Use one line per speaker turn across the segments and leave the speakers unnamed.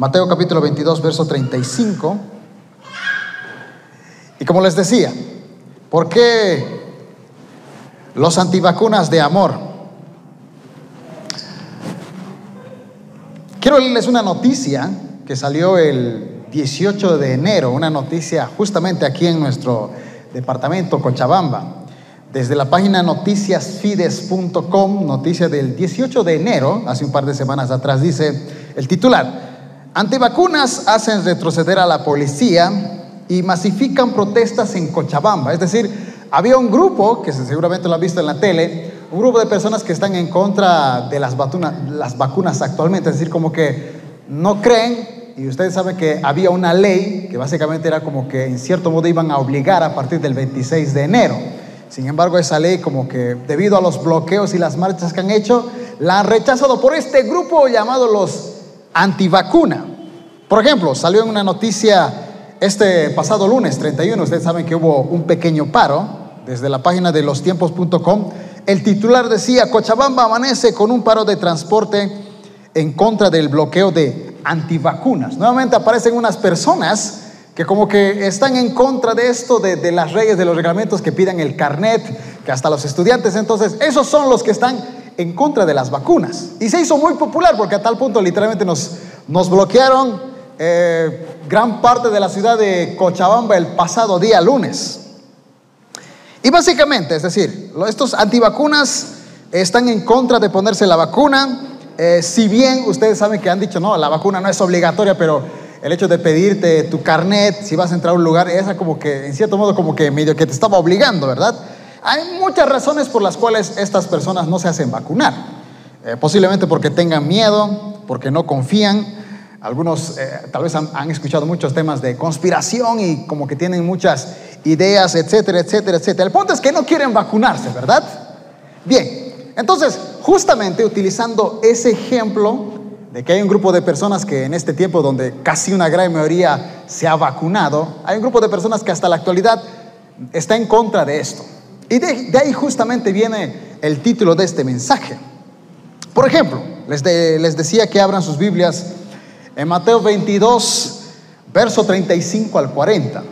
Mateo capítulo 22, verso 35. Y como les decía, ¿por qué los antivacunas de amor? Quiero leerles una noticia que salió el 18 de enero, una noticia justamente aquí en nuestro departamento Cochabamba. Desde la página noticiasfides.com, noticia del 18 de enero, hace un par de semanas atrás, dice el titular, antivacunas hacen retroceder a la policía y masifican protestas en Cochabamba. Es decir, había un grupo, que seguramente lo han visto en la tele, un grupo de personas que están en contra de las, las vacunas actualmente, es decir, como que no creen, y ustedes saben que había una ley que básicamente era como que en cierto modo iban a obligar a partir del 26 de enero. Sin embargo, esa ley como que debido a los bloqueos y las marchas que han hecho, la han rechazado por este grupo llamado los antivacuna. Por ejemplo, salió en una noticia este pasado lunes 31, ustedes saben que hubo un pequeño paro desde la página de lostiempos.com. El titular decía, Cochabamba amanece con un paro de transporte en contra del bloqueo de antivacunas. Nuevamente aparecen unas personas que como que están en contra de esto, de, las leyes, de los reglamentos que pidan el carnet, que hasta los estudiantes, entonces esos son los que están en contra de las vacunas. Y se hizo muy popular porque a tal punto literalmente nos, nos bloquearon eh, gran parte de la ciudad de Cochabamba el pasado día lunes. Y básicamente, es decir, estos antivacunas están en contra de ponerse la vacuna. Eh, si bien ustedes saben que han dicho, no, la vacuna no es obligatoria, pero el hecho de pedirte tu carnet si vas a entrar a un lugar, esa como que, en cierto modo, como que medio que te estaba obligando, ¿verdad? Hay muchas razones por las cuales estas personas no se hacen vacunar. Eh, posiblemente porque tengan miedo, porque no confían. Algunos eh, tal vez han, han, escuchado muchos temas de conspiración y como que tienen muchas ideas, etcétera, etcétera, etcétera. El punto es que no quieren vacunarse, ¿verdad? Bien, entonces, justamente utilizando ese ejemplo, de que hay un grupo de personas que en este tiempo donde casi una gran mayoría se ha vacunado, hay un grupo de personas que hasta la actualidad está en contra de esto. Y de, ahí justamente viene el título de este mensaje. Por ejemplo, les, decía que abran sus Biblias en Mateo 22, verso 35 al 40.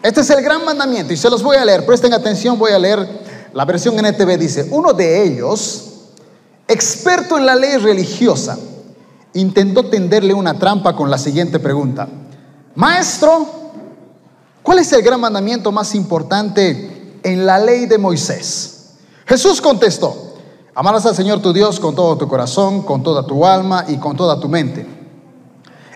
Este es el gran mandamiento y se los voy a leer. Presten atención, voy a leer la versión NTV. Dice, uno de ellos, experto en la ley religiosa, intentó tenderle una trampa con la siguiente pregunta. Maestro, ¿cuál es el gran mandamiento más importante en la ley de Moisés? Jesús contestó, amarás al Señor tu Dios con todo tu corazón, con toda tu alma y con toda tu mente.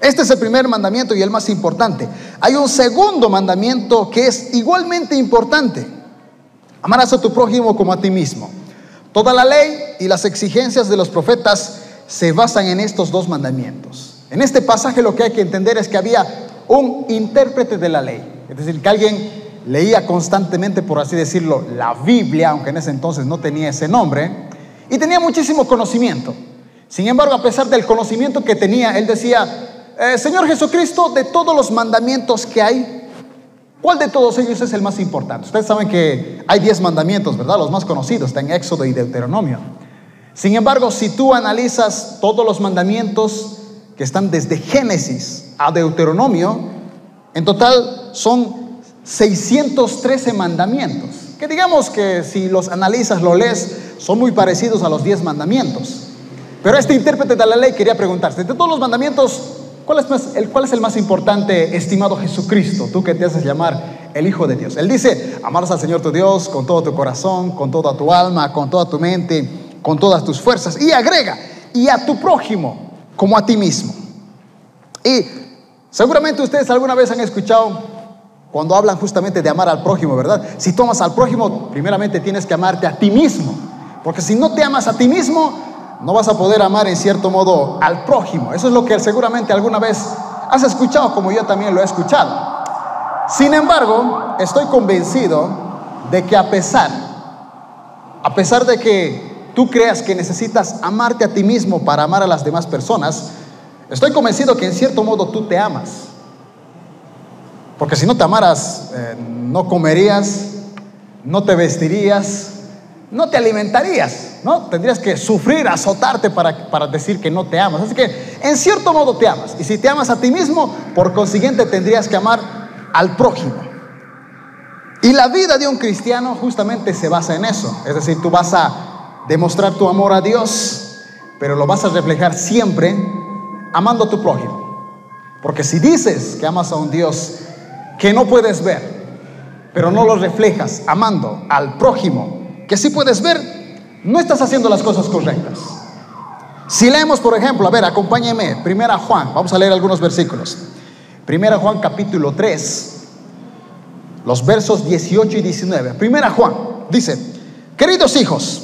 Este es el primer mandamiento y el más importante. Hay un segundo mandamiento que es igualmente importante. Amarás a tu prójimo como a ti mismo. Toda la ley y las exigencias de los profetas se basan en estos dos mandamientos. En este pasaje lo que hay que entender es que había un intérprete de la ley, es decir, que alguien leía constantemente, por así decirlo, la Biblia, aunque en ese entonces no tenía ese nombre, y tenía muchísimo conocimiento. Sin embargo, a pesar del conocimiento que tenía, él decía, eh, Señor Jesucristo, de todos los mandamientos que hay, ¿cuál de todos ellos es el más importante? Ustedes saben que hay diez mandamientos, ¿verdad? Los más conocidos, están en Éxodo y Deuteronomio. Sin embargo, si tú analizas todos los mandamientos que están desde Génesis a Deuteronomio, en total son 613 mandamientos. Que digamos que si los analizas, lo lees, son muy parecidos a los 10 mandamientos. Pero este intérprete de la ley quería preguntarse, de todos los mandamientos, ¿cuál es, el, ¿cuál es el más importante, estimado Jesucristo? Tú que te haces llamar el Hijo de Dios. Él dice, amarás al Señor tu Dios con todo tu corazón, con toda tu alma, con toda tu mente con todas tus fuerzas. Y agrega, y a tu prójimo como a ti mismo. Y seguramente ustedes alguna vez han escuchado cuando hablan justamente de amar al prójimo, ¿verdad? Si tú amas al prójimo, primeramente tienes que amarte a ti mismo. Porque si no te amas a ti mismo, no vas a poder amar en cierto modo al prójimo. Eso es lo que seguramente alguna vez has escuchado, como yo también lo he escuchado. Sin embargo, estoy convencido de que a pesar, a pesar de que tú creas que necesitas amarte a ti mismo para amar a las demás personas, estoy convencido que en cierto modo tú te amas. Porque si no te amaras, eh, no comerías, no te vestirías, no te alimentarías. ¿no? Tendrías que sufrir, azotarte para, para decir que no te amas. Así que en cierto modo te amas. Y si te amas a ti mismo, por consiguiente tendrías que amar al prójimo. Y la vida de un cristiano justamente se basa en eso. Es decir, tú vas a demostrar tu amor a Dios, pero lo vas a reflejar siempre amando a tu prójimo. Porque si dices que amas a un Dios que no puedes ver, pero no lo reflejas amando al prójimo que sí puedes ver, no estás haciendo las cosas correctas. Si leemos, por ejemplo, a ver, acompáñeme, Primera Juan, vamos a leer algunos versículos. Primera Juan capítulo 3, los versos 18 y 19. Primera Juan dice, queridos hijos,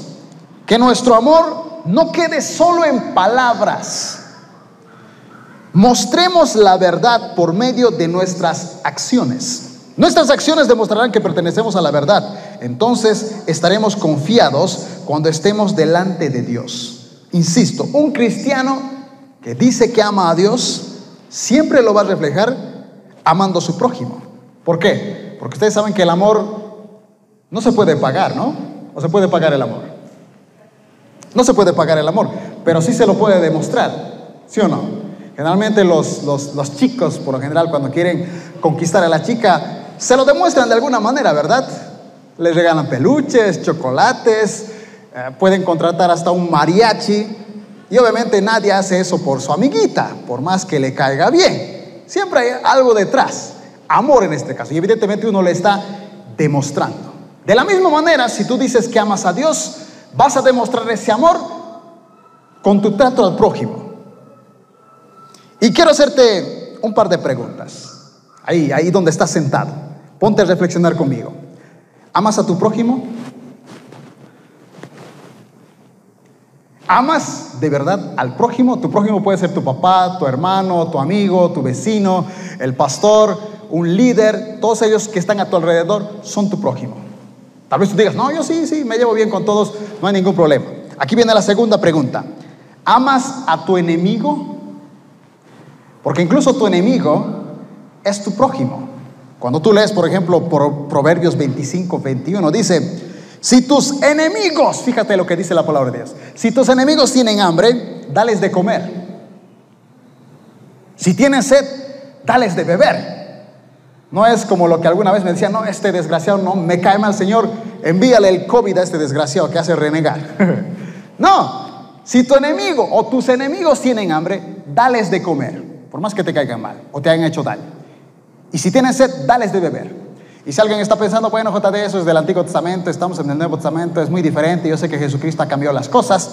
que nuestro amor no quede solo en palabras. Mostremos la verdad por medio de nuestras acciones. Nuestras acciones demostrarán que pertenecemos a la verdad. Entonces estaremos confiados cuando estemos delante de Dios. Insisto, un cristiano que dice que ama a Dios siempre lo va a reflejar amando a su prójimo. ¿Por qué? Porque ustedes saben que el amor no se puede pagar, ¿no? ¿O se puede pagar el amor? No se puede pagar el amor, pero sí se lo puede demostrar, ¿sí o no? Generalmente los, los chicos, por lo general, cuando quieren conquistar a la chica, se lo demuestran de alguna manera, ¿verdad? Les regalan peluches, chocolates, eh, pueden contratar hasta un mariachi. Y obviamente nadie hace eso por su amiguita, por más que le caiga bien. Siempre hay algo detrás, amor en este caso. Y evidentemente uno le está demostrando. De la misma manera, si tú dices que amas a Dios, vas a demostrar ese amor con tu trato al prójimo. Y quiero hacerte un par de preguntas. Ahí, ahí donde estás sentado. Ponte a reflexionar conmigo. ¿Amas a tu prójimo? ¿Amas de verdad al prójimo? Tu prójimo puede ser tu papá, tu hermano, tu amigo, tu vecino, el pastor, un líder. Todos ellos que están a tu alrededor son tu prójimo. Tal vez tú digas, no, yo sí, sí, me llevo bien con todos, no hay ningún problema. Aquí viene la segunda pregunta. ¿Amas a tu enemigo? Porque incluso tu enemigo es tu prójimo. Cuando tú lees, por ejemplo, por Proverbios 25, 21, dice, si tus enemigos, fíjate lo que dice la palabra de Dios, si tus enemigos tienen hambre, dales de comer. Si tienen sed, dales de beber. No es como lo que alguna vez me decía, no, este desgraciado no me cae mal, Señor, envíale el COVID a este desgraciado que hace renegar. no, si tu enemigo o tus enemigos tienen hambre, dales de comer, por más que te caigan mal o te hayan hecho daño. Y si tienen sed, dales de beber. Y si alguien está pensando, bueno, JD, eso es del Antiguo Testamento, estamos en el Nuevo Testamento, es muy diferente, yo sé que Jesucristo ha cambiado las cosas.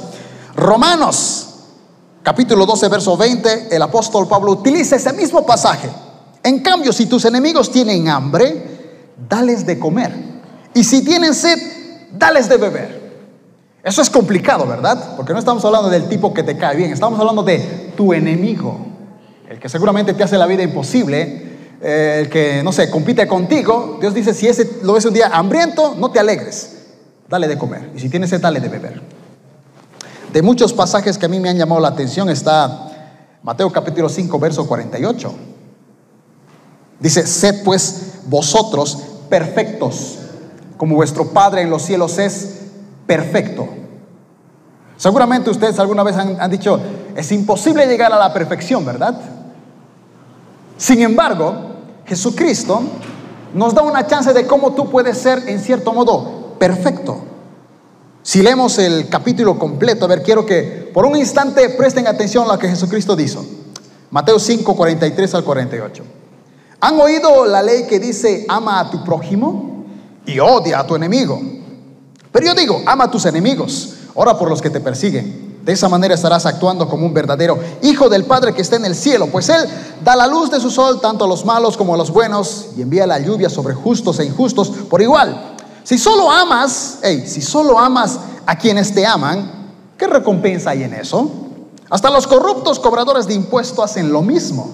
Romanos, capítulo 12, verso 20, el apóstol Pablo utiliza ese mismo pasaje. En cambio, si tus enemigos tienen hambre, dales de comer. Y si tienen sed, dales de beber. Eso es complicado, ¿verdad? Porque no estamos hablando del tipo que te cae bien, estamos hablando de tu enemigo, el que seguramente te hace la vida imposible eh, el que, no sé, compite contigo, Dios dice, si ese lo ves un día hambriento, no te alegres, dale de comer. Y si tienes sed, dale de beber. De muchos pasajes que a mí me han llamado la atención está Mateo capítulo 5, verso 48. Dice, sed pues vosotros perfectos, como vuestro Padre en los cielos es perfecto. Seguramente ustedes alguna vez han, han dicho, es imposible llegar a la perfección, ¿verdad? Sin embargo, Jesucristo nos da una chance de cómo tú puedes ser, en cierto modo, perfecto. Si leemos el capítulo completo, a ver, quiero que por un instante presten atención a lo que Jesucristo dijo. Mateo 5, 43 al 48. ¿Han oído la ley que dice, ama a tu prójimo y odia a tu enemigo? Pero yo digo, ama a tus enemigos, ora por los que te persiguen. De esa manera estarás actuando como un verdadero hijo del Padre que está en el cielo, pues Él da la luz de su sol tanto a los malos como a los buenos y envía la lluvia sobre justos e injustos por igual. Si solo amas, hey, si solo amas a quienes te aman, ¿qué recompensa hay en eso? Hasta los corruptos cobradores de impuestos hacen lo mismo.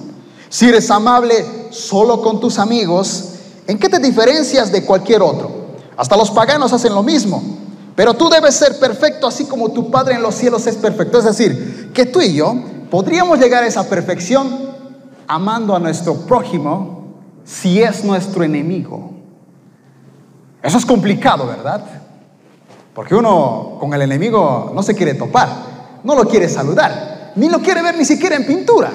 Si eres amable solo con tus amigos, ¿en qué te diferencias de cualquier otro? Hasta los paganos hacen lo mismo. Pero tú debes ser perfecto así como tu Padre en los cielos es perfecto. Es decir, que tú y yo podríamos llegar a esa perfección amando a nuestro prójimo si es nuestro enemigo. Eso es complicado, ¿verdad? Porque uno con el enemigo no se quiere topar, no lo quiere saludar, ni lo quiere ver ni siquiera en pintura.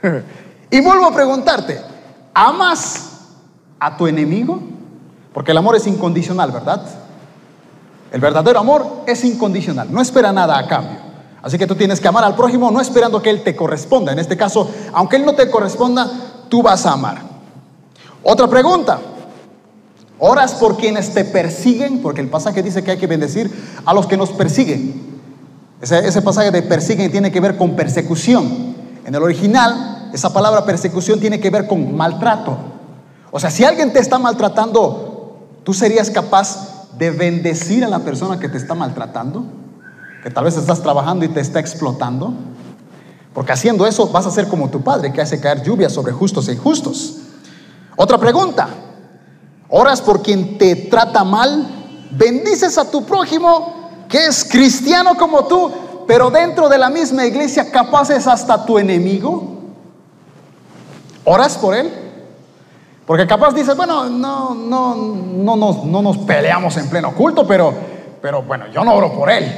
y vuelvo a preguntarte, ¿amas a tu enemigo? Porque el amor es incondicional, ¿verdad? El verdadero amor es incondicional, no espera nada a cambio. Así que tú tienes que amar al prójimo no esperando que él te corresponda. En este caso, aunque él no te corresponda, tú vas a amar. Otra pregunta. ¿Oras por quienes te persiguen? Porque el pasaje dice que hay que bendecir a los que nos persiguen. Ese, pasaje de persiguen tiene que ver con persecución. En el original, esa palabra persecución tiene que ver con maltrato. O sea, si alguien te está maltratando, ¿tú serías capaz de bendecir a la persona que te está maltratando, que tal vez estás trabajando y te está explotando. Porque haciendo eso vas a ser como tu padre que hace caer lluvia sobre justos e injustos. Otra pregunta. ¿Oras por quien te trata mal? ¿Bendices a tu prójimo que es cristiano como tú, pero dentro de la misma iglesia capaz es hasta tu enemigo? ¿Oras por él? Porque capaz dices, bueno, no, no, no, no, no nos peleamos en pleno culto, pero, pero bueno, yo no oro por él.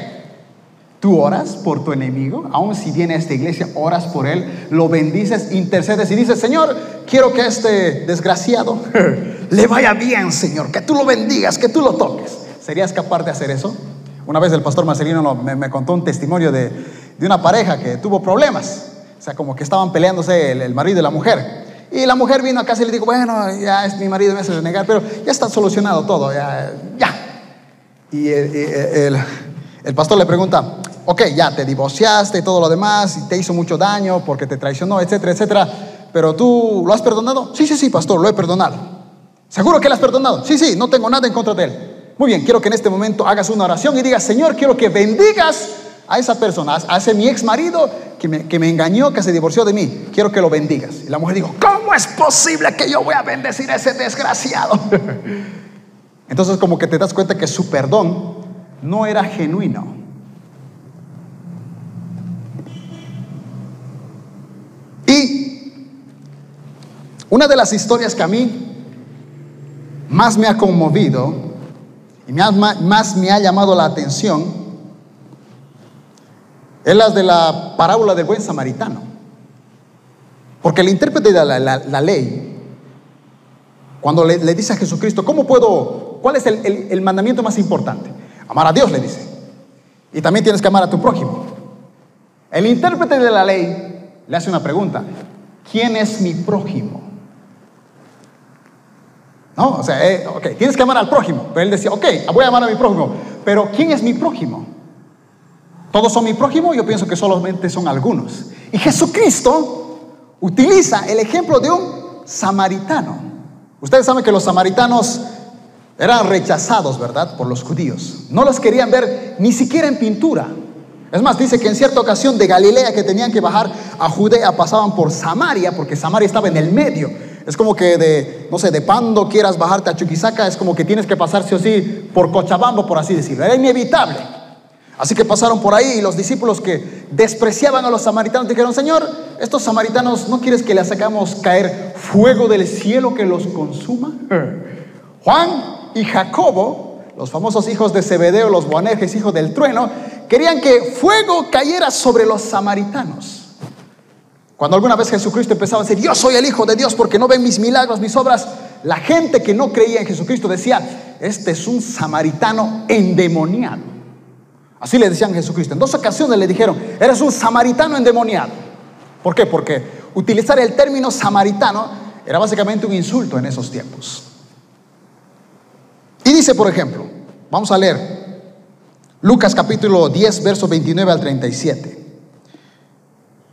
Tú oras por tu enemigo, aun si viene a esta iglesia, oras por él, lo bendices, intercedes y dices, Señor, quiero que este desgraciado le vaya bien, Señor, que tú lo bendigas, que tú lo toques. ¿Serías capaz de hacer eso? Una vez el pastor Marcelino me, contó un testimonio de, de, una pareja que tuvo problemas, o sea, como que estaban peleándose el marido y la mujer. Y la mujer vino a casa y le dijo, bueno, ya es mi marido, me hace renegar, pero ya está solucionado todo, ya. ya. Y el, pastor le pregunta, ok, ya te divorciaste y todo lo demás, y te hizo mucho daño porque te traicionó, etcétera, etcétera, pero tú lo has perdonado? Sí, sí, sí, pastor, lo he perdonado. ¿Seguro que lo has perdonado? Sí, sí, no tengo nada en contra de él. Muy bien, quiero que en este momento hagas una oración y digas, Señor, quiero que bendigas a esa persona, a ese mi ex marido que me, que me, engañó, que se divorció de mí, quiero que lo bendigas. Y la mujer dijo, ¿cómo es posible que yo voy a bendecir a ese desgraciado? Entonces como que te das cuenta que su perdón no era genuino. Y una de las historias que a mí más me ha conmovido y más me ha llamado la atención es la de la parábola del buen samaritano. Porque el intérprete de la, ley, cuando le, dice a Jesucristo, ¿cómo puedo, cuál es el, mandamiento más importante? Amar a Dios, le dice. Y también tienes que amar a tu prójimo. El intérprete de la ley le hace una pregunta. ¿Quién es mi prójimo? No, o sea, eh, ok, tienes que amar al prójimo. Pero él decía, ok, voy a amar a mi prójimo. Pero ¿quién es mi prójimo? ¿Todos son mi prójimo? Yo pienso que solamente son algunos. Y Jesucristo utiliza el ejemplo de un samaritano. Ustedes saben que los samaritanos eran rechazados, ¿verdad? Por los judíos. No los querían ver ni siquiera en pintura. Es más, dice que en cierta ocasión de Galilea que tenían que bajar a Judea pasaban por Samaria, porque Samaria estaba en el medio. Es como que de, no sé, de Pando quieras bajarte a Chuquisaca, es como que tienes que pasar sí o sí por Cochabamba, por así decirlo. Era inevitable. Así que pasaron por ahí y los discípulos que despreciaban a los samaritanos dijeron, Señor, estos samaritanos, ¿no quieres que les hagamos caer fuego del cielo que los consuma? Juan y Jacobo, los famosos hijos de Zebedeo, los Boanerges, hijos del trueno, querían que fuego cayera sobre los samaritanos. Cuando alguna vez Jesucristo empezaba a decir, yo soy el Hijo de Dios porque no ven mis milagros, mis obras, la gente que no creía en Jesucristo decía, este es un samaritano endemoniado. Así le decían Jesucristo. En dos ocasiones le dijeron, eres un samaritano endemoniado. ¿Por qué? Porque utilizar el término samaritano era básicamente un insulto en esos tiempos. Y dice, por ejemplo, vamos a leer Lucas capítulo 10, verso 29 al 37.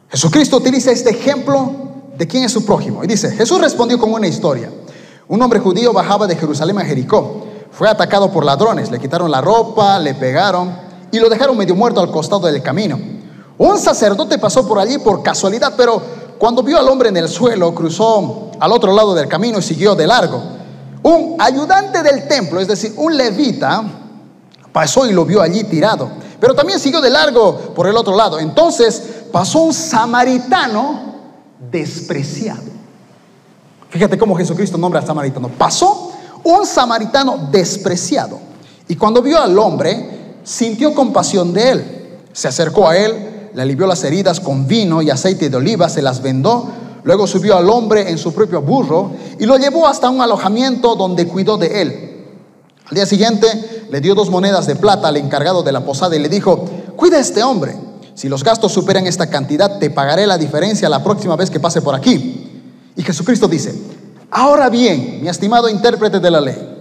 Jesucristo utiliza este ejemplo de quién es su prójimo. Y dice, Jesús respondió con una historia. Un hombre judío bajaba de Jerusalén a Jericó. Fue atacado por ladrones, le quitaron la ropa, le pegaron y lo dejaron medio muerto al costado del camino. Un sacerdote pasó por allí por casualidad, pero cuando vio al hombre en el suelo, cruzó al otro lado del camino y siguió de largo. Un ayudante del templo, es decir, un levita, pasó y lo vio allí tirado, pero también siguió de largo por el otro lado. Entonces pasó un samaritano despreciado. Fíjate cómo Jesucristo nombra al samaritano. Pasó un samaritano despreciado. Y cuando vio al hombre, sintió compasión de él. Se acercó a él, le alivió las heridas con vino y aceite de oliva, se las vendó. Luego subió al hombre en su propio burro y lo llevó hasta un alojamiento donde cuidó de él. Al día siguiente le dio dos monedas de plata al encargado de la posada y le dijo, cuida a este hombre. Si los gastos superan esta cantidad, te pagaré la diferencia la próxima vez que pase por aquí. Y Jesucristo dice, ahora bien, mi estimado intérprete de la ley,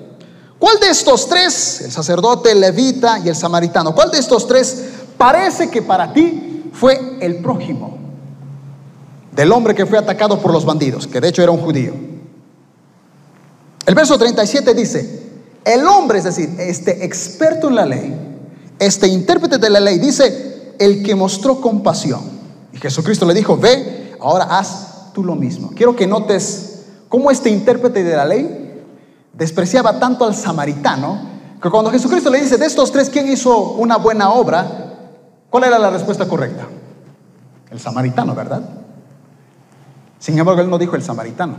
¿cuál de estos tres, el sacerdote, el levita y el samaritano, cuál de estos tres parece que para ti fue el prójimo del hombre que fue atacado por los bandidos, que de hecho era un judío? El verso 37 dice, el hombre, es decir, este experto en la ley, este intérprete de la ley, dice, el que mostró compasión. Y Jesucristo le dijo, ve, ahora haz tú lo mismo. Quiero que notes cómo este intérprete de la ley despreciaba tanto al samaritano, que cuando Jesucristo le dice, de estos tres, ¿quién hizo una buena obra? ¿Cuál era la respuesta correcta? El samaritano, ¿verdad? Sin embargo, él no dijo el samaritano.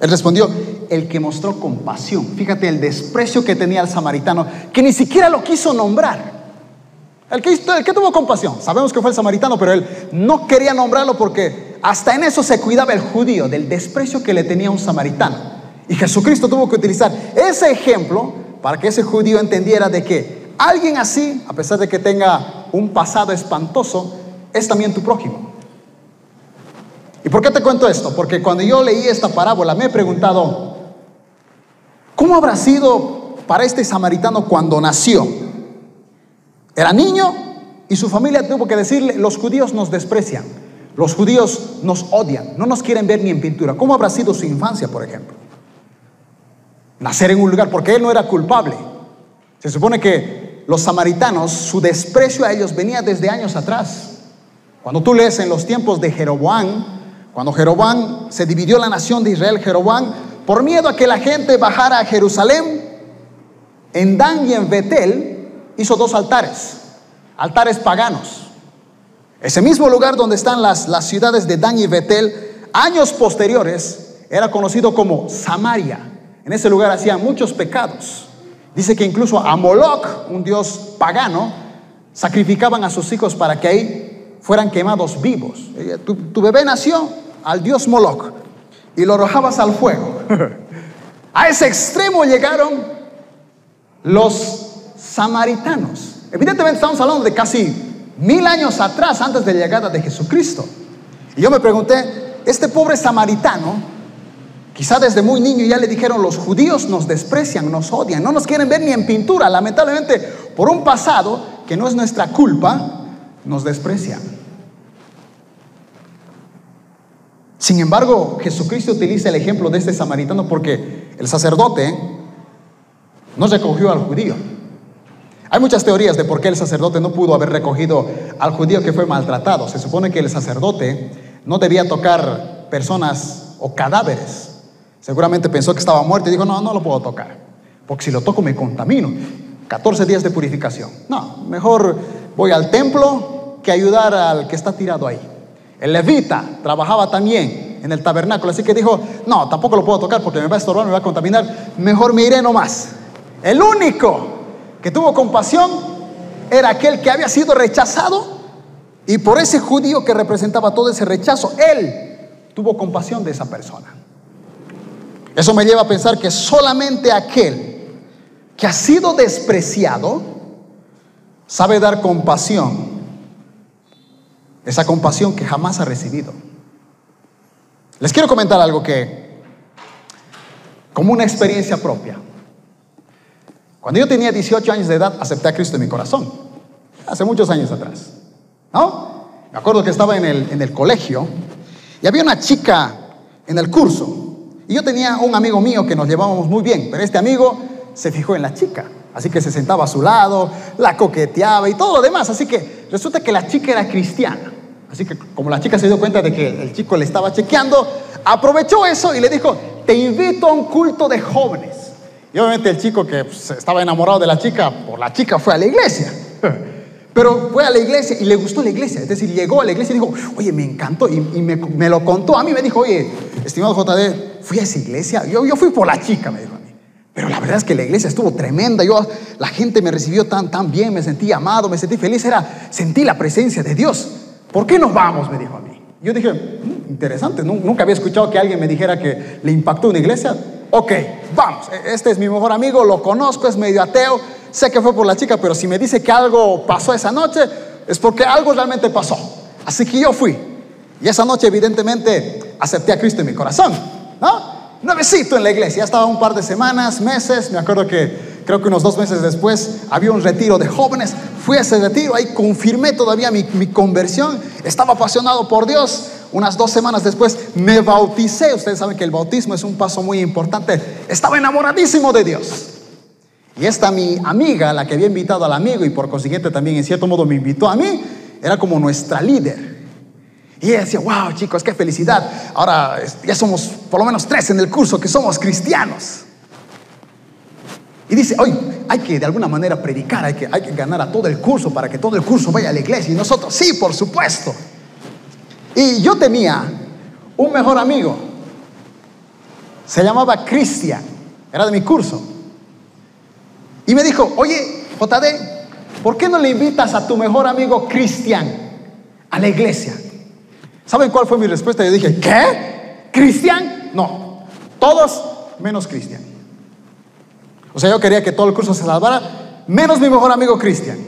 Él respondió, el que mostró compasión. Fíjate el desprecio que tenía el samaritano, que ni siquiera lo quiso nombrar. El que, el que tuvo compasión, sabemos que fue el samaritano, pero él no quería nombrarlo porque hasta en eso se cuidaba el judío, del desprecio que le tenía un samaritano. Y Jesucristo tuvo que utilizar ese ejemplo para que ese judío entendiera de que alguien así, a pesar de que tenga un pasado espantoso, es también tu prójimo. ¿Y por qué te cuento esto? Porque cuando yo leí esta parábola me he preguntado, ¿cómo habrá sido para este samaritano cuando nació? Era niño y su familia tuvo que decirle, los judíos nos desprecian, los judíos nos odian, no nos quieren ver ni en pintura. ¿Cómo habrá sido su infancia, por ejemplo? Nacer en un lugar, porque él no era culpable. Se supone que los samaritanos, su desprecio a ellos venía desde años atrás. Cuando tú lees en los tiempos de Jeroboam, cuando Jeroboam se dividió la nación de Israel, Jeroboam, por miedo a que la gente bajara a Jerusalén, en Dan y en Betel, hizo dos altares, altares paganos. Ese mismo lugar donde están las, las ciudades de Dan y Betel, años posteriores, era conocido como Samaria. En ese lugar hacían muchos pecados. Dice que incluso a Moloch, un dios pagano, sacrificaban a sus hijos para que ahí fueran quemados vivos. Tu, tu bebé nació, al dios Moloch y lo arrojabas al fuego. A ese extremo llegaron los samaritanos. Evidentemente estamos hablando de casi mil años atrás, antes de la llegada de Jesucristo. Y yo me pregunté, este pobre samaritano, quizá desde muy niño ya le dijeron, los judíos nos desprecian, nos odian, no nos quieren ver ni en pintura. Lamentablemente, por un pasado que no es nuestra culpa, nos desprecian. Sin embargo, Jesucristo utiliza el ejemplo de este samaritano porque el sacerdote no recogió al judío. Hay muchas teorías de por qué el sacerdote no pudo haber recogido al judío que fue maltratado. Se supone que el sacerdote no debía tocar personas o cadáveres. Seguramente pensó que estaba muerto y dijo, no, no lo puedo tocar, porque si lo toco me contamino. 14 días de purificación. No, mejor voy al templo que ayudar al que está tirado ahí. El levita trabajaba también en el tabernáculo, así que dijo, no, tampoco lo puedo tocar porque me va a estorbar, me va a contaminar, mejor me iré nomás. El único que tuvo compasión era aquel que había sido rechazado y por ese judío que representaba todo ese rechazo, él tuvo compasión de esa persona. Eso me lleva a pensar que solamente aquel que ha sido despreciado sabe dar compasión esa compasión que jamás ha recibido. Les quiero comentar algo que, como una experiencia propia. Cuando yo tenía 18 años de edad, acepté a Cristo en mi corazón, hace muchos años atrás. ¿No? Me acuerdo que estaba en el, en el colegio y había una chica en el curso. Y yo tenía un amigo mío que nos llevábamos muy bien, pero este amigo se fijó en la chica. Así que se sentaba a su lado, la coqueteaba y todo lo demás. Así que resulta que la chica era cristiana. Así que como la chica se dio cuenta de que el chico le estaba chequeando, aprovechó eso y le dijo, te invito a un culto de jóvenes. Y obviamente el chico que pues, estaba enamorado de la chica, por la chica fue a la iglesia. Pero fue a la iglesia y le gustó la iglesia. Es decir, llegó a la iglesia y dijo, oye, me encantó. Y, me, lo contó a mí. Me dijo, oye, estimado JD, fui a esa iglesia. Yo, yo fui por la chica, me dijo a mí. Pero la verdad es que la iglesia estuvo tremenda. Yo, la gente me recibió tan, tan bien, me sentí amado, me sentí feliz. Era, sentí la presencia de Dios. ¿Por qué nos vamos? Me dijo a mí. Yo dije, "Mm, interesante, nu- nunca había escuchado que alguien me dijera que le impactó una iglesia. Ok, vamos, e- este es mi mejor amigo, lo conozco, es medio ateo, sé que fue por la chica, pero si me dice que algo pasó esa noche, es porque algo realmente pasó. Así que yo fui. Y esa noche evidentemente acepté a Cristo en mi corazón, ¿no? Nuevecito en la iglesia, ya estaba un par de semanas, meses, me acuerdo que creo que unos dos meses después había un retiro de jóvenes, fui a ese retiro, ahí confirmé todavía mi, mi conversión, estaba apasionado por Dios, unas dos semanas después me bauticé, ustedes saben que el bautismo es un paso muy importante, estaba enamoradísimo de Dios. Y esta mi amiga, la que había invitado al amigo y por consiguiente también en cierto modo me invitó a mí, era como nuestra líder. Y ella decía, wow chicos, qué felicidad. Ahora ya somos por lo menos tres en el curso que somos cristianos. Y dice, oye, hay que de alguna manera predicar, hay que, hay que ganar a todo el curso para que todo el curso vaya a la iglesia. Y nosotros, sí, por supuesto. Y yo tenía un mejor amigo. Se llamaba Cristian, era de mi curso. Y me dijo, oye, JD, ¿por qué no le invitas a tu mejor amigo Cristian a la iglesia? ¿Saben cuál fue mi respuesta? Yo dije, ¿qué? ¿Cristian? No, todos menos Cristian. O sea, yo quería que todo el curso se salvara, menos mi mejor amigo Cristian.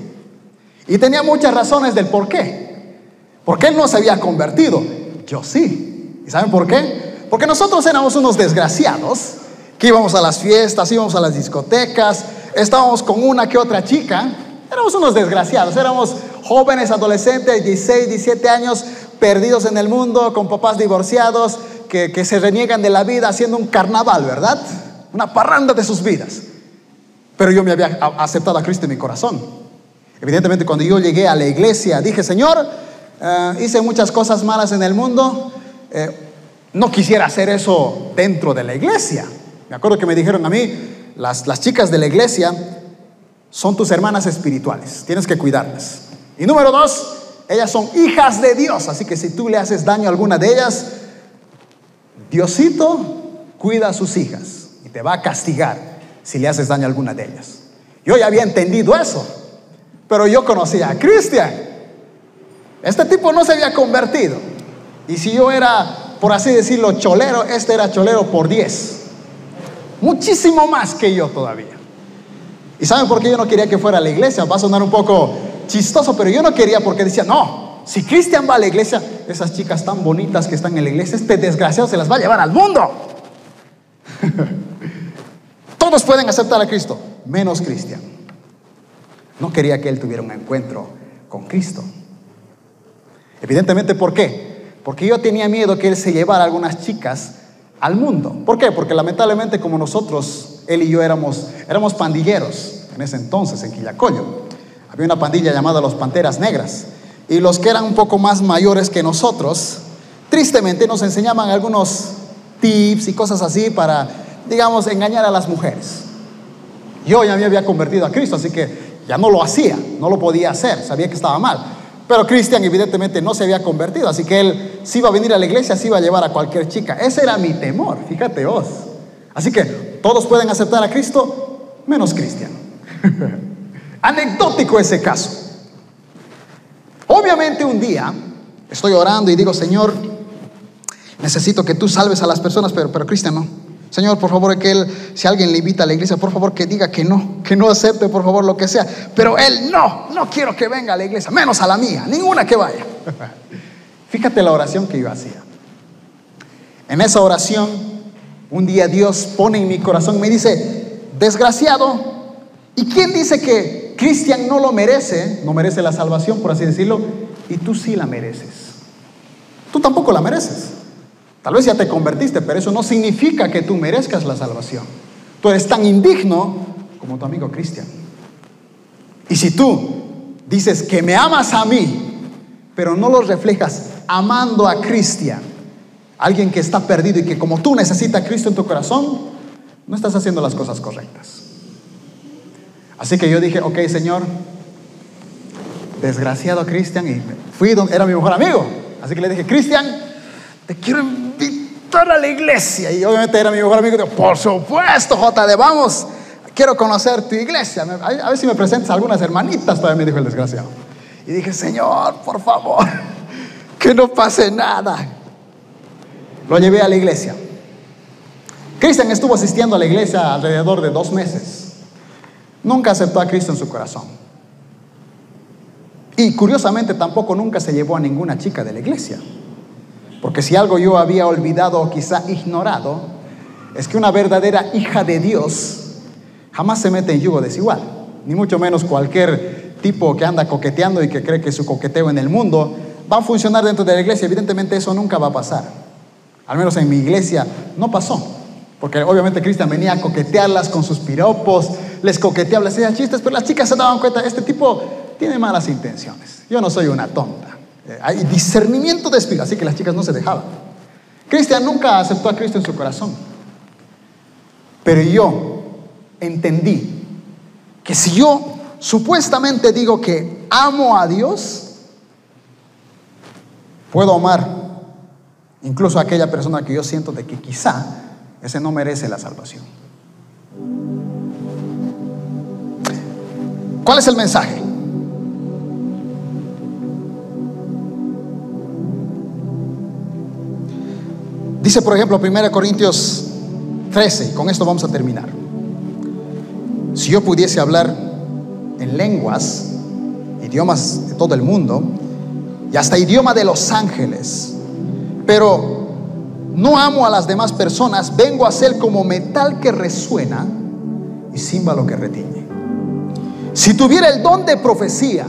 Y tenía muchas razones del por qué. Porque él no se había convertido. Yo sí. ¿Y saben por qué? Porque nosotros éramos unos desgraciados que íbamos a las fiestas, íbamos a las discotecas, estábamos con una que otra chica. Éramos unos desgraciados, éramos jóvenes, adolescentes, 16, 17 años, perdidos en el mundo, con papás divorciados, que, que se reniegan de la vida haciendo un carnaval, ¿verdad? Una parranda de sus vidas. Pero yo me había aceptado a Cristo en mi corazón. Evidentemente cuando yo llegué a la iglesia dije, Señor, eh, hice muchas cosas malas en el mundo, eh, no quisiera hacer eso dentro de la iglesia. Me acuerdo que me dijeron a mí, las, las chicas de la iglesia son tus hermanas espirituales, tienes que cuidarlas. Y número dos, ellas son hijas de Dios, así que si tú le haces daño a alguna de ellas, Diosito cuida a sus hijas y te va a castigar si le haces daño a alguna de ellas. Yo ya había entendido eso, pero yo conocía a Cristian. Este tipo no se había convertido. Y si yo era, por así decirlo, cholero, este era cholero por 10. Muchísimo más que yo todavía. ¿Y saben por qué yo no quería que fuera a la iglesia? Va a sonar un poco chistoso, pero yo no quería porque decía, no, si Cristian va a la iglesia, esas chicas tan bonitas que están en la iglesia, este desgraciado se las va a llevar al mundo. Todos pueden aceptar a Cristo, menos Cristian. No quería que él tuviera un encuentro con Cristo. Evidentemente, ¿por qué? Porque yo tenía miedo que él se llevara algunas chicas al mundo. ¿Por qué? Porque lamentablemente como nosotros, él y yo éramos, éramos pandilleros en ese entonces en Quillacollo. Había una pandilla llamada los Panteras Negras. Y los que eran un poco más mayores que nosotros, tristemente nos enseñaban algunos tips y cosas así para, digamos, engañar a las mujeres. Yo ya me había convertido a Cristo, así que ya no lo hacía, no lo podía hacer, sabía que estaba mal. Pero Cristian evidentemente no se había convertido, así que él si iba a venir a la iglesia, si iba a llevar a cualquier chica. Ese era mi temor, fíjate vos. Así que todos pueden aceptar a Cristo, menos Cristian. Anecdótico ese caso. Obviamente un día estoy orando y digo, Señor, necesito que tú salves a las personas, pero, pero Cristian no. Señor, por favor, que él, si alguien le invita a la iglesia, por favor que diga que no, que no acepte, por favor, lo que sea. Pero él no, no quiero que venga a la iglesia, menos a la mía, ninguna que vaya. Fíjate la oración que yo hacía. En esa oración, un día Dios pone en mi corazón, me dice, desgraciado, ¿y quién dice que Cristian no lo merece? No merece la salvación, por así decirlo, y tú sí la mereces. Tú tampoco la mereces. Tal vez ya te convertiste, pero eso no significa que tú merezcas la salvación. Tú eres tan indigno como tu amigo Cristian. Y si tú dices que me amas a mí, pero no lo reflejas amando a Cristian, alguien que está perdido y que como tú necesita a Cristo en tu corazón, no estás haciendo las cosas correctas. Así que yo dije, ok, Señor, desgraciado Cristian, y fui era mi mejor amigo. Así que le dije, Cristian, te quiero invitar a la iglesia. Y obviamente era mi mejor amigo. Digo, por supuesto, JD, vamos. Quiero conocer tu iglesia. A ver si me presentas algunas hermanitas, todavía me dijo el desgraciado. Y dije, Señor, por favor, que no pase nada. Lo llevé a la iglesia. Cristian estuvo asistiendo a la iglesia alrededor de dos meses. Nunca aceptó a Cristo en su corazón. Y curiosamente tampoco nunca se llevó a ninguna chica de la iglesia. Porque si algo yo había olvidado o quizá ignorado, es que una verdadera hija de Dios jamás se mete en yugo desigual. Ni mucho menos cualquier tipo que anda coqueteando y que cree que su coqueteo en el mundo va a funcionar dentro de la iglesia. Evidentemente eso nunca va a pasar. Al menos en mi iglesia no pasó. Porque obviamente Cristian venía a coquetearlas con sus piropos, les coqueteaba, les hacía chistes, pero las chicas se daban cuenta, este tipo tiene malas intenciones. Yo no soy una tonta. Eh, hay discernimiento de espíritu, así que las chicas no se dejaban. Cristian nunca aceptó a Cristo en su corazón. Pero yo entendí que si yo supuestamente digo que amo a Dios, puedo amar incluso a aquella persona que yo siento de que quizá ese no merece la salvación. ¿Cuál es el mensaje? Dice, por ejemplo, 1 Corintios 13, y con esto vamos a terminar. Si yo pudiese hablar en lenguas, idiomas de todo el mundo, y hasta idioma de los ángeles, pero no amo a las demás personas, vengo a ser como metal que resuena y címbalo que retiñe. Si tuviera el don de profecía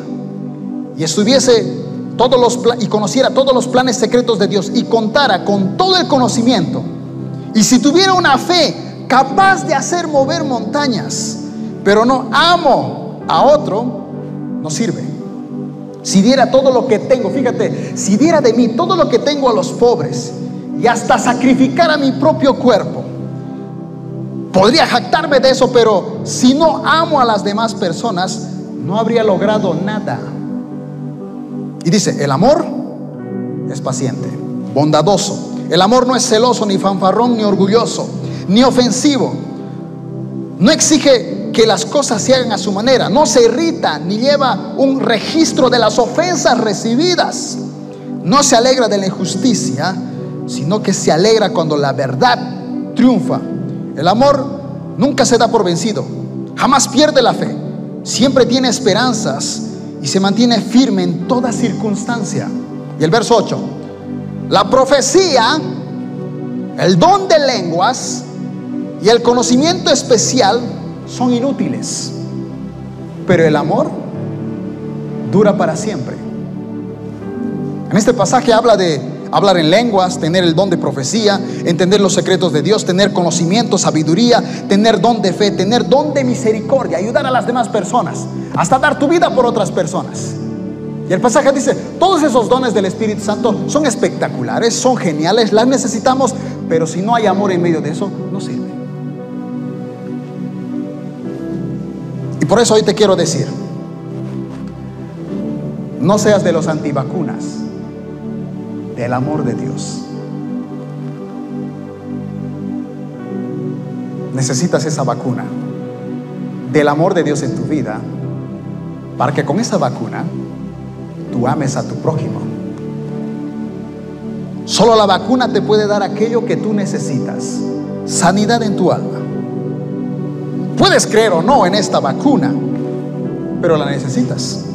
y estuviese todos los y conociera todos los planes secretos de Dios y contara con todo el conocimiento, y si tuviera una fe capaz de hacer mover montañas, pero no amo a otro, no sirve. Si diera todo lo que tengo, fíjate, si diera de mí todo lo que tengo a los pobres y hasta sacrificar a mi propio cuerpo. Podría jactarme de eso, pero si no amo a las demás personas, no habría logrado nada. Y dice, el amor es paciente, bondadoso. El amor no es celoso, ni fanfarrón, ni orgulloso, ni ofensivo. No exige que las cosas se hagan a su manera. No se irrita, ni lleva un registro de las ofensas recibidas. No se alegra de la injusticia sino que se alegra cuando la verdad triunfa. El amor nunca se da por vencido, jamás pierde la fe, siempre tiene esperanzas y se mantiene firme en toda circunstancia. Y el verso 8, la profecía, el don de lenguas y el conocimiento especial son inútiles, pero el amor dura para siempre. En este pasaje habla de hablar en lenguas, tener el don de profecía, entender los secretos de Dios, tener conocimiento, sabiduría, tener don de fe, tener don de misericordia, ayudar a las demás personas, hasta dar tu vida por otras personas. Y el pasaje dice, todos esos dones del Espíritu Santo son espectaculares, son geniales, las necesitamos, pero si no hay amor en medio de eso, no sirve. Y por eso hoy te quiero decir, no seas de los antivacunas del amor de Dios. Necesitas esa vacuna del amor de Dios en tu vida para que con esa vacuna tú ames a tu prójimo. Solo la vacuna te puede dar aquello que tú necesitas, sanidad en tu alma. Puedes creer o no en esta vacuna, pero la necesitas.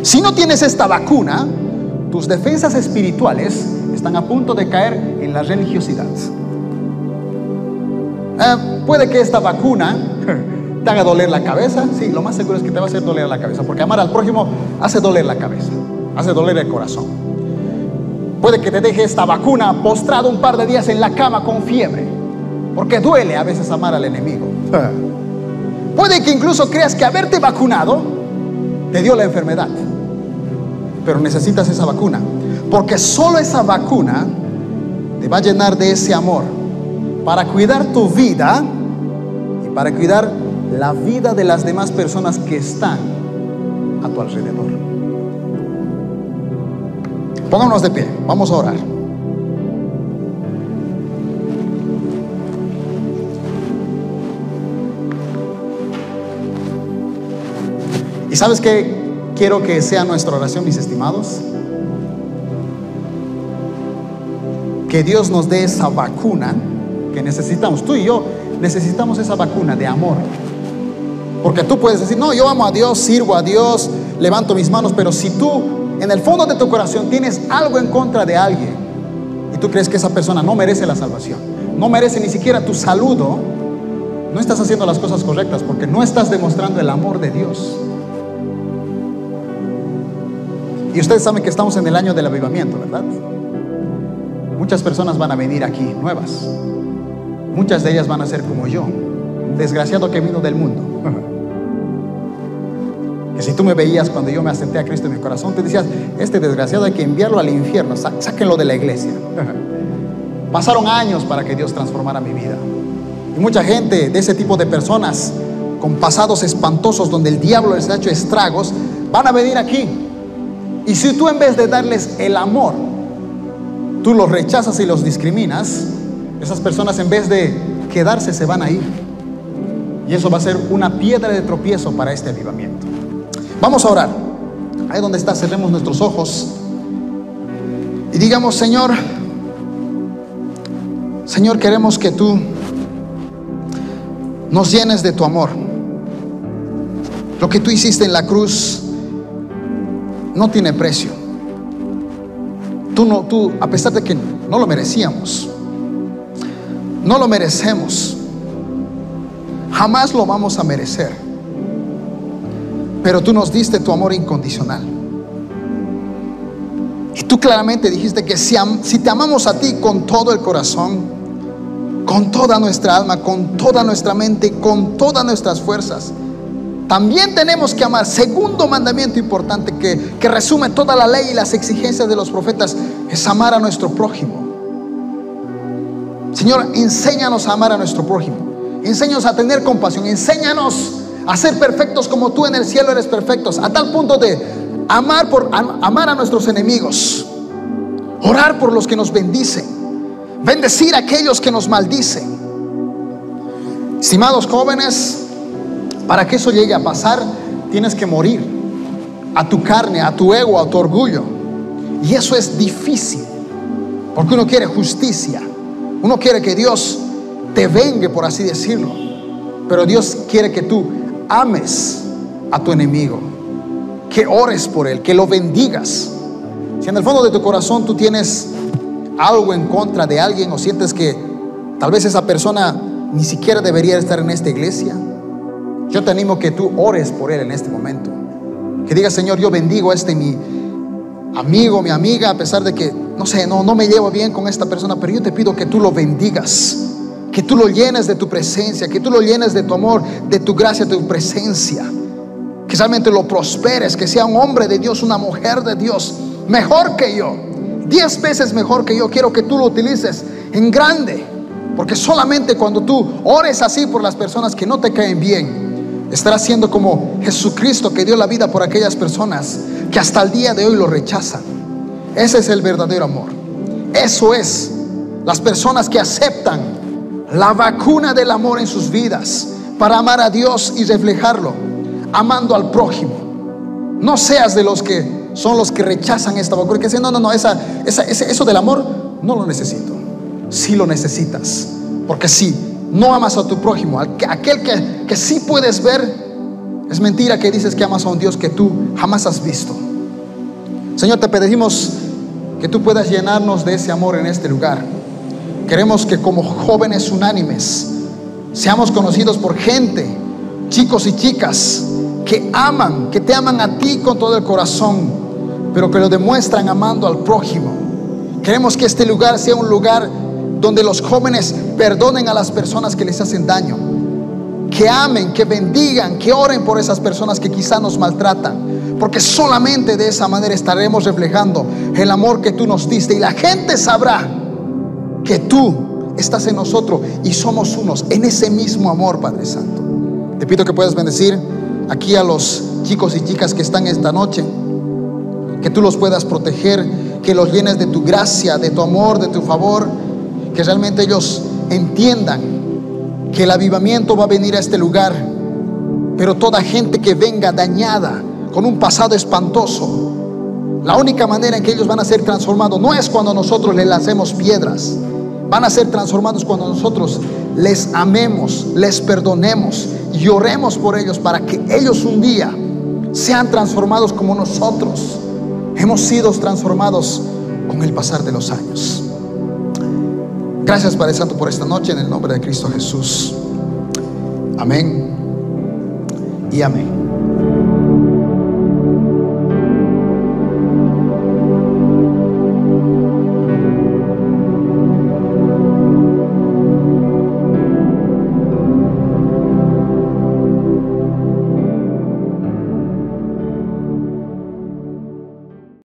Si no tienes esta vacuna, tus defensas espirituales están a punto de caer en la religiosidad. Eh, puede que esta vacuna te haga doler la cabeza. Sí, lo más seguro es que te va a hacer doler la cabeza, porque amar al prójimo hace doler la cabeza, hace doler el corazón. Puede que te deje esta vacuna postrado un par de días en la cama con fiebre, porque duele a veces amar al enemigo. Puede que incluso creas que haberte vacunado te dio la enfermedad pero necesitas esa vacuna. Porque solo esa vacuna te va a llenar de ese amor para cuidar tu vida y para cuidar la vida de las demás personas que están a tu alrededor. Pónganos de pie, vamos a orar. ¿Y sabes qué? Quiero que sea nuestra oración, mis estimados? Que Dios nos dé esa vacuna que necesitamos. Tú y yo necesitamos esa vacuna de amor. Porque tú puedes decir, no, yo amo a Dios, sirvo a Dios, levanto mis manos, pero si tú en el fondo de tu corazón tienes algo en contra de alguien y tú crees que esa persona no merece la salvación, no merece ni siquiera tu saludo, no estás haciendo las cosas correctas porque no estás demostrando el amor de Dios. Y ustedes saben que estamos en el año del avivamiento, ¿verdad? Muchas personas van a venir aquí nuevas. Muchas de ellas van a ser como yo, desgraciado que vino del mundo. Que si tú me veías cuando yo me acepté a Cristo en mi corazón, te decías, este desgraciado hay que enviarlo al infierno, sáquenlo de la iglesia. Pasaron años para que Dios transformara mi vida. Y mucha gente de ese tipo de personas, con pasados espantosos donde el diablo les ha hecho estragos, van a venir aquí. Y si tú en vez de darles el amor, tú los rechazas y los discriminas, esas personas en vez de quedarse se van a ir. Y eso va a ser una piedra de tropiezo para este avivamiento. Vamos a orar. Ahí donde está, cerremos nuestros ojos. Y digamos, Señor, Señor, queremos que tú nos llenes de tu amor. Lo que tú hiciste en la cruz no tiene precio. Tú no, tú, a pesar de que no lo merecíamos, no lo merecemos, jamás lo vamos a merecer. Pero tú nos diste tu amor incondicional. Y tú claramente dijiste que si, si te amamos a ti con todo el corazón, con toda nuestra alma, con toda nuestra mente, con todas nuestras fuerzas. También tenemos que amar. Segundo mandamiento importante que, que resume toda la ley y las exigencias de los profetas es amar a nuestro prójimo. Señor, enséñanos a amar a nuestro prójimo. Enséñanos a tener compasión. Enséñanos a ser perfectos como tú en el cielo eres perfectos. A tal punto de amar, por, amar a nuestros enemigos. Orar por los que nos bendicen Bendecir a aquellos que nos maldicen. Estimados jóvenes, para que eso llegue a pasar, tienes que morir a tu carne, a tu ego, a tu orgullo. Y eso es difícil, porque uno quiere justicia. Uno quiere que Dios te vengue, por así decirlo. Pero Dios quiere que tú ames a tu enemigo, que ores por él, que lo bendigas. Si en el fondo de tu corazón tú tienes algo en contra de alguien o sientes que tal vez esa persona ni siquiera debería estar en esta iglesia, yo te animo que tú ores por él en este momento. Que digas, Señor, yo bendigo a este mi amigo, mi amiga, a pesar de que, no sé, no, no me llevo bien con esta persona, pero yo te pido que tú lo bendigas, que tú lo llenes de tu presencia, que tú lo llenes de tu amor, de tu gracia, de tu presencia. Que realmente lo prosperes, que sea un hombre de Dios, una mujer de Dios, mejor que yo diez veces mejor que yo. Quiero que tú lo utilices en grande. Porque solamente cuando tú ores así por las personas que no te caen bien, estarás siendo como Jesucristo que dio la vida por aquellas personas que hasta el día de hoy lo rechazan. Ese es el verdadero amor. Eso es las personas que aceptan la vacuna del amor en sus vidas para amar a Dios y reflejarlo, amando al prójimo. No seas de los que son los que rechazan esta vacuna, que dicen, no, no, no, esa, eso del amor no lo necesito. Si lo necesitas. Porque si no amas a tu prójimo, aquel que, que sí puedes ver, es mentira que dices que amas a un Dios que tú jamás has visto. Señor, te pedimos que tú puedas llenarnos de ese amor en este lugar. Queremos que como jóvenes unánimes seamos conocidos por gente, chicos y chicas, que aman, que te aman a ti con todo el corazón, pero que lo demuestran amando al prójimo. Queremos que este lugar sea un lugar donde los jóvenes perdonen a las personas que les hacen daño, que amen, que bendigan, que oren por esas personas que quizá nos maltratan, porque solamente de esa manera estaremos reflejando el amor que tú nos diste y la gente sabrá que tú estás en nosotros y somos unos en ese mismo amor, Padre Santo. Te pido que puedas bendecir aquí a los chicos y chicas que están esta noche que tú los puedas proteger, que los llenes de tu gracia, de tu amor, de tu favor, que realmente ellos entiendan que el avivamiento va a venir a este lugar Pero toda gente que venga dañada, con un pasado espantoso, la única manera en que ellos van a ser transformados no es cuando nosotros les lancemos piedras. Van a ser transformados cuando nosotros les amemos, les perdonemos y oremos por ellos para que ellos un día sean transformados como nosotros hemos sido transformados con el pasar de los años. Gracias Padre Santo por esta noche en el nombre de Cristo Jesús. Amén y amén.